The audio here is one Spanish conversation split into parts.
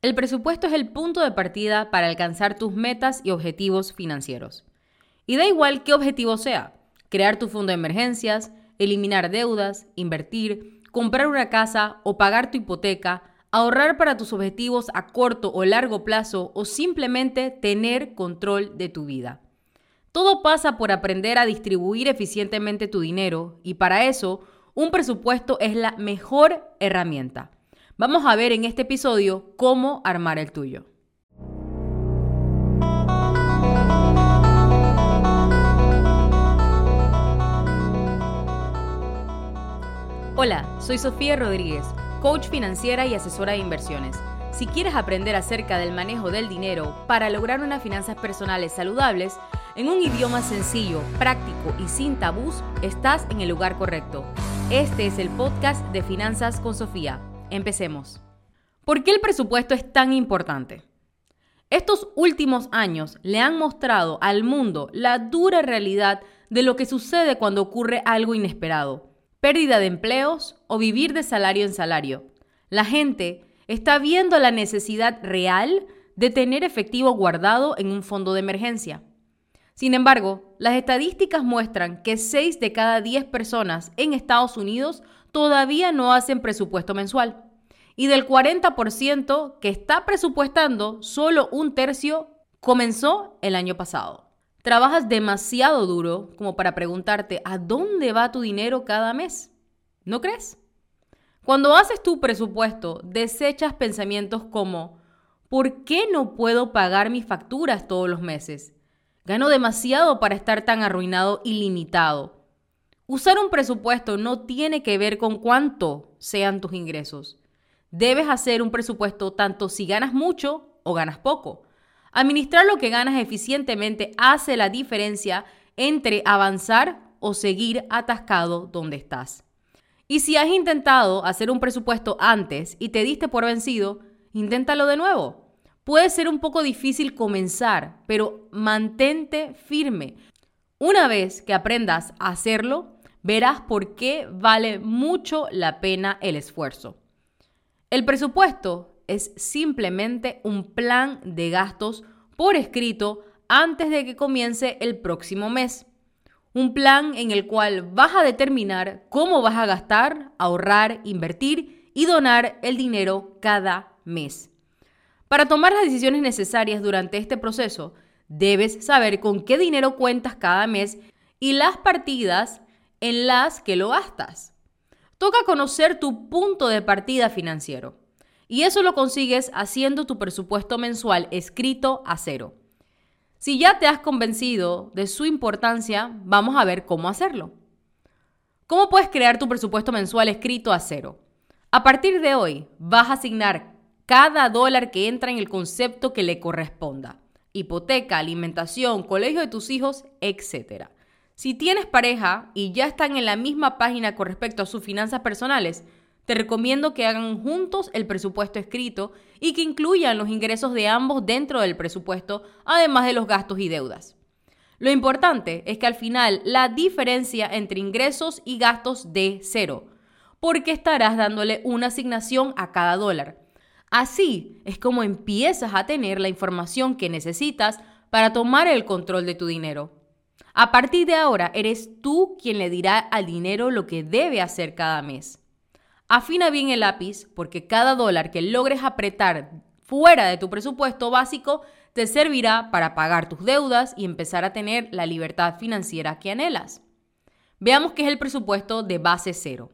El presupuesto es el punto de partida para alcanzar tus metas y objetivos financieros. Y da igual qué objetivo sea, crear tu fondo de emergencias, eliminar deudas, invertir, comprar una casa o pagar tu hipoteca, ahorrar para tus objetivos a corto o largo plazo o simplemente tener control de tu vida. Todo pasa por aprender a distribuir eficientemente tu dinero y para eso un presupuesto es la mejor herramienta. Vamos a ver en este episodio cómo armar el tuyo. Hola, soy Sofía Rodríguez, coach financiera y asesora de inversiones. Si quieres aprender acerca del manejo del dinero para lograr unas finanzas personales saludables, en un idioma sencillo, práctico y sin tabús, estás en el lugar correcto. Este es el podcast de Finanzas con Sofía. Empecemos. ¿Por qué el presupuesto es tan importante? Estos últimos años le han mostrado al mundo la dura realidad de lo que sucede cuando ocurre algo inesperado. Pérdida de empleos o vivir de salario en salario. La gente está viendo la necesidad real de tener efectivo guardado en un fondo de emergencia. Sin embargo, las estadísticas muestran que 6 de cada 10 personas en Estados Unidos todavía no hacen presupuesto mensual. Y del 40% que está presupuestando, solo un tercio comenzó el año pasado. Trabajas demasiado duro como para preguntarte a dónde va tu dinero cada mes. ¿No crees? Cuando haces tu presupuesto, desechas pensamientos como ¿por qué no puedo pagar mis facturas todos los meses? Gano demasiado para estar tan arruinado y limitado. Usar un presupuesto no tiene que ver con cuánto sean tus ingresos. Debes hacer un presupuesto tanto si ganas mucho o ganas poco. Administrar lo que ganas eficientemente hace la diferencia entre avanzar o seguir atascado donde estás. Y si has intentado hacer un presupuesto antes y te diste por vencido, inténtalo de nuevo. Puede ser un poco difícil comenzar, pero mantente firme. Una vez que aprendas a hacerlo, verás por qué vale mucho la pena el esfuerzo. El presupuesto es simplemente un plan de gastos por escrito antes de que comience el próximo mes. Un plan en el cual vas a determinar cómo vas a gastar, ahorrar, invertir y donar el dinero cada mes. Para tomar las decisiones necesarias durante este proceso, debes saber con qué dinero cuentas cada mes y las partidas en las que lo gastas. Toca conocer tu punto de partida financiero. Y eso lo consigues haciendo tu presupuesto mensual escrito a cero. Si ya te has convencido de su importancia, vamos a ver cómo hacerlo. ¿Cómo puedes crear tu presupuesto mensual escrito a cero? A partir de hoy, vas a asignar cada dólar que entra en el concepto que le corresponda. Hipoteca, alimentación, colegio de tus hijos, etc. Si tienes pareja y ya están en la misma página con respecto a sus finanzas personales, te recomiendo que hagan juntos el presupuesto escrito y que incluyan los ingresos de ambos dentro del presupuesto, además de los gastos y deudas. Lo importante es que al final la diferencia entre ingresos y gastos de cero, porque estarás dándole una asignación a cada dólar. Así es como empiezas a tener la información que necesitas para tomar el control de tu dinero. A partir de ahora, eres tú quien le dirá al dinero lo que debe hacer cada mes. Afina bien el lápiz porque cada dólar que logres apretar fuera de tu presupuesto básico te servirá para pagar tus deudas y empezar a tener la libertad financiera que anhelas. Veamos qué es el presupuesto de base cero.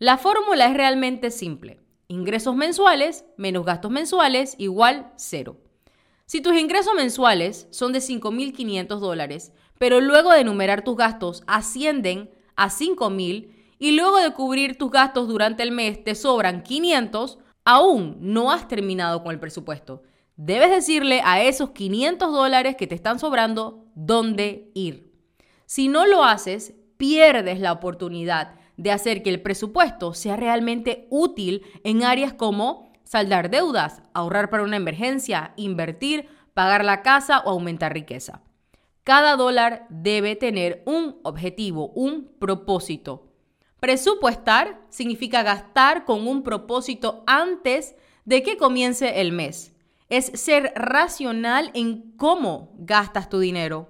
La fórmula es realmente simple. Ingresos mensuales menos gastos mensuales igual cero. Si tus ingresos mensuales son de 5.500 dólares, pero luego de enumerar tus gastos ascienden a 5.000 y luego de cubrir tus gastos durante el mes te sobran 500, aún no has terminado con el presupuesto. Debes decirle a esos 500 dólares que te están sobrando dónde ir. Si no lo haces, pierdes la oportunidad de hacer que el presupuesto sea realmente útil en áreas como saldar deudas, ahorrar para una emergencia, invertir, pagar la casa o aumentar riqueza. Cada dólar debe tener un objetivo, un propósito. Presupuestar significa gastar con un propósito antes de que comience el mes. Es ser racional en cómo gastas tu dinero.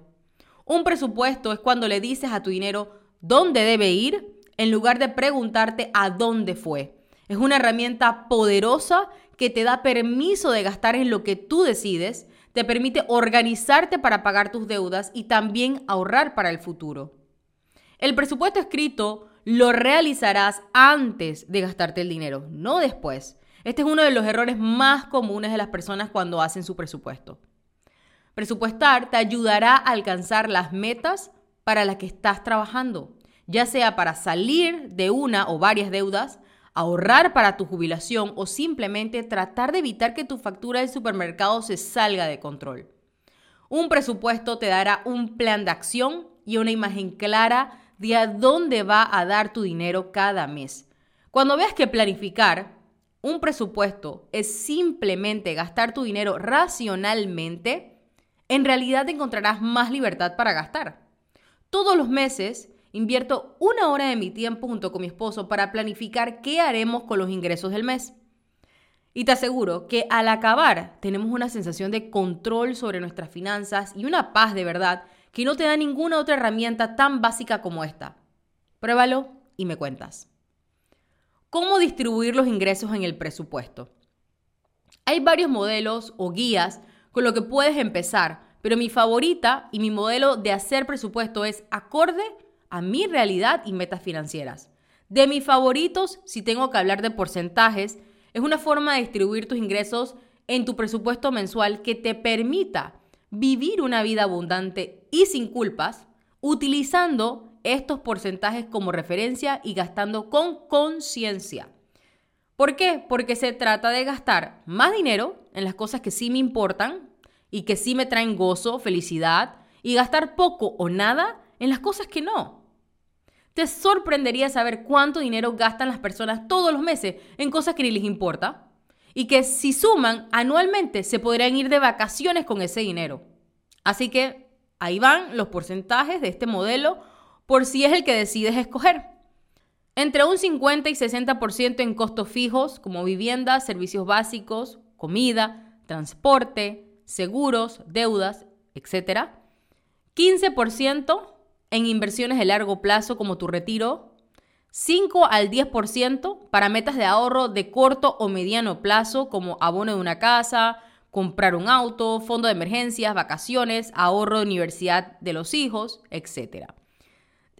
Un presupuesto es cuando le dices a tu dinero dónde debe ir en lugar de preguntarte a dónde fue. Es una herramienta poderosa que te da permiso de gastar en lo que tú decides, te permite organizarte para pagar tus deudas y también ahorrar para el futuro. El presupuesto escrito lo realizarás antes de gastarte el dinero, no después. Este es uno de los errores más comunes de las personas cuando hacen su presupuesto. Presupuestar te ayudará a alcanzar las metas para las que estás trabajando, ya sea para salir de una o varias deudas, ahorrar para tu jubilación o simplemente tratar de evitar que tu factura del supermercado se salga de control. Un presupuesto te dará un plan de acción y una imagen clara de a dónde va a dar tu dinero cada mes. Cuando veas que planificar un presupuesto es simplemente gastar tu dinero racionalmente, en realidad encontrarás más libertad para gastar. Todos los meses invierto una hora de mi tiempo junto con mi esposo para planificar qué haremos con los ingresos del mes. Y te aseguro que al acabar tenemos una sensación de control sobre nuestras finanzas y una paz de verdad que no te da ninguna otra herramienta tan básica como esta. Pruébalo y me cuentas. ¿Cómo distribuir los ingresos en el presupuesto? Hay varios modelos o guías con lo que puedes empezar, pero mi favorita y mi modelo de hacer presupuesto es acorde a mi realidad y metas financieras. De mis favoritos, si tengo que hablar de porcentajes, es una forma de distribuir tus ingresos en tu presupuesto mensual que te permita vivir una vida abundante y sin culpas, utilizando estos porcentajes como referencia y gastando con conciencia. ¿Por qué? Porque se trata de gastar más dinero en las cosas que sí me importan y que sí me traen gozo, felicidad, y gastar poco o nada en las cosas que no. Te sorprendería saber cuánto dinero gastan las personas todos los meses en cosas que ni les importa y que si suman anualmente se podrían ir de vacaciones con ese dinero. Así que ahí van los porcentajes de este modelo por si es el que decides escoger. Entre un 50 y 60% en costos fijos como vivienda, servicios básicos, comida, transporte, seguros, deudas, etc. 15% en inversiones de largo plazo como tu retiro, 5 al 10% para metas de ahorro de corto o mediano plazo como abono de una casa, comprar un auto, fondo de emergencias, vacaciones, ahorro de universidad de los hijos, etc.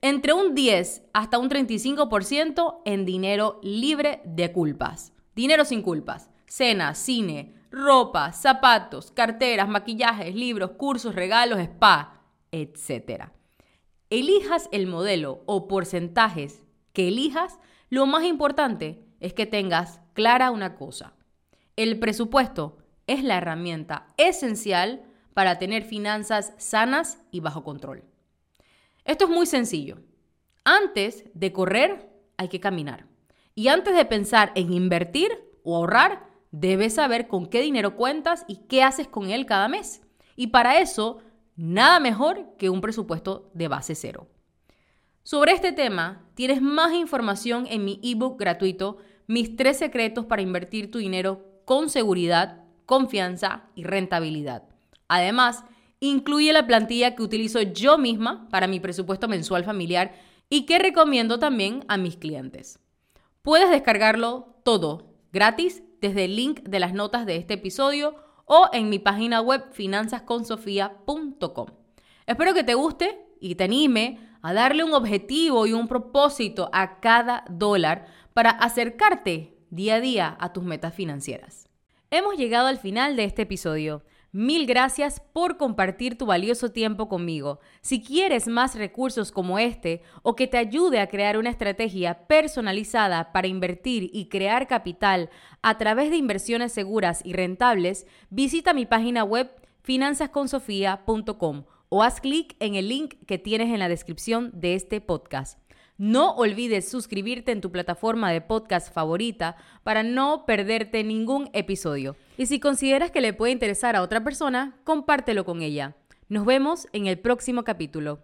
Entre un 10 hasta un 35% en dinero libre de culpas. Dinero sin culpas. Cena, cine, ropa, zapatos, carteras, maquillajes, libros, cursos, regalos, spa, etc. Elijas el modelo o porcentajes que elijas, lo más importante es que tengas clara una cosa. El presupuesto es la herramienta esencial para tener finanzas sanas y bajo control. Esto es muy sencillo. Antes de correr, hay que caminar. Y antes de pensar en invertir o ahorrar, debes saber con qué dinero cuentas y qué haces con él cada mes. Y para eso, nada mejor que un presupuesto de base cero. Sobre este tema, tienes más información en mi ebook gratuito, Mis tres secretos para invertir tu dinero con seguridad, confianza y rentabilidad. Además, incluye la plantilla que utilizo yo misma para mi presupuesto mensual familiar y que recomiendo también a mis clientes. Puedes descargarlo todo gratis desde el link de las notas de este episodio o en mi página web finanzasconsofia.com. Espero que te guste y te anime a darle un objetivo y un propósito a cada dólar para acercarte día a día a tus metas financieras. Hemos llegado al final de este episodio. Mil gracias por compartir tu valioso tiempo conmigo. Si quieres más recursos como este o que te ayude a crear una estrategia personalizada para invertir y crear capital a través de inversiones seguras y rentables, visita mi página web finanzasconsofia.com o haz clic en el link que tienes en la descripción de este podcast. No olvides suscribirte en tu plataforma de podcast favorita para no perderte ningún episodio. Y si consideras que le puede interesar a otra persona, compártelo con ella. Nos vemos en el próximo capítulo.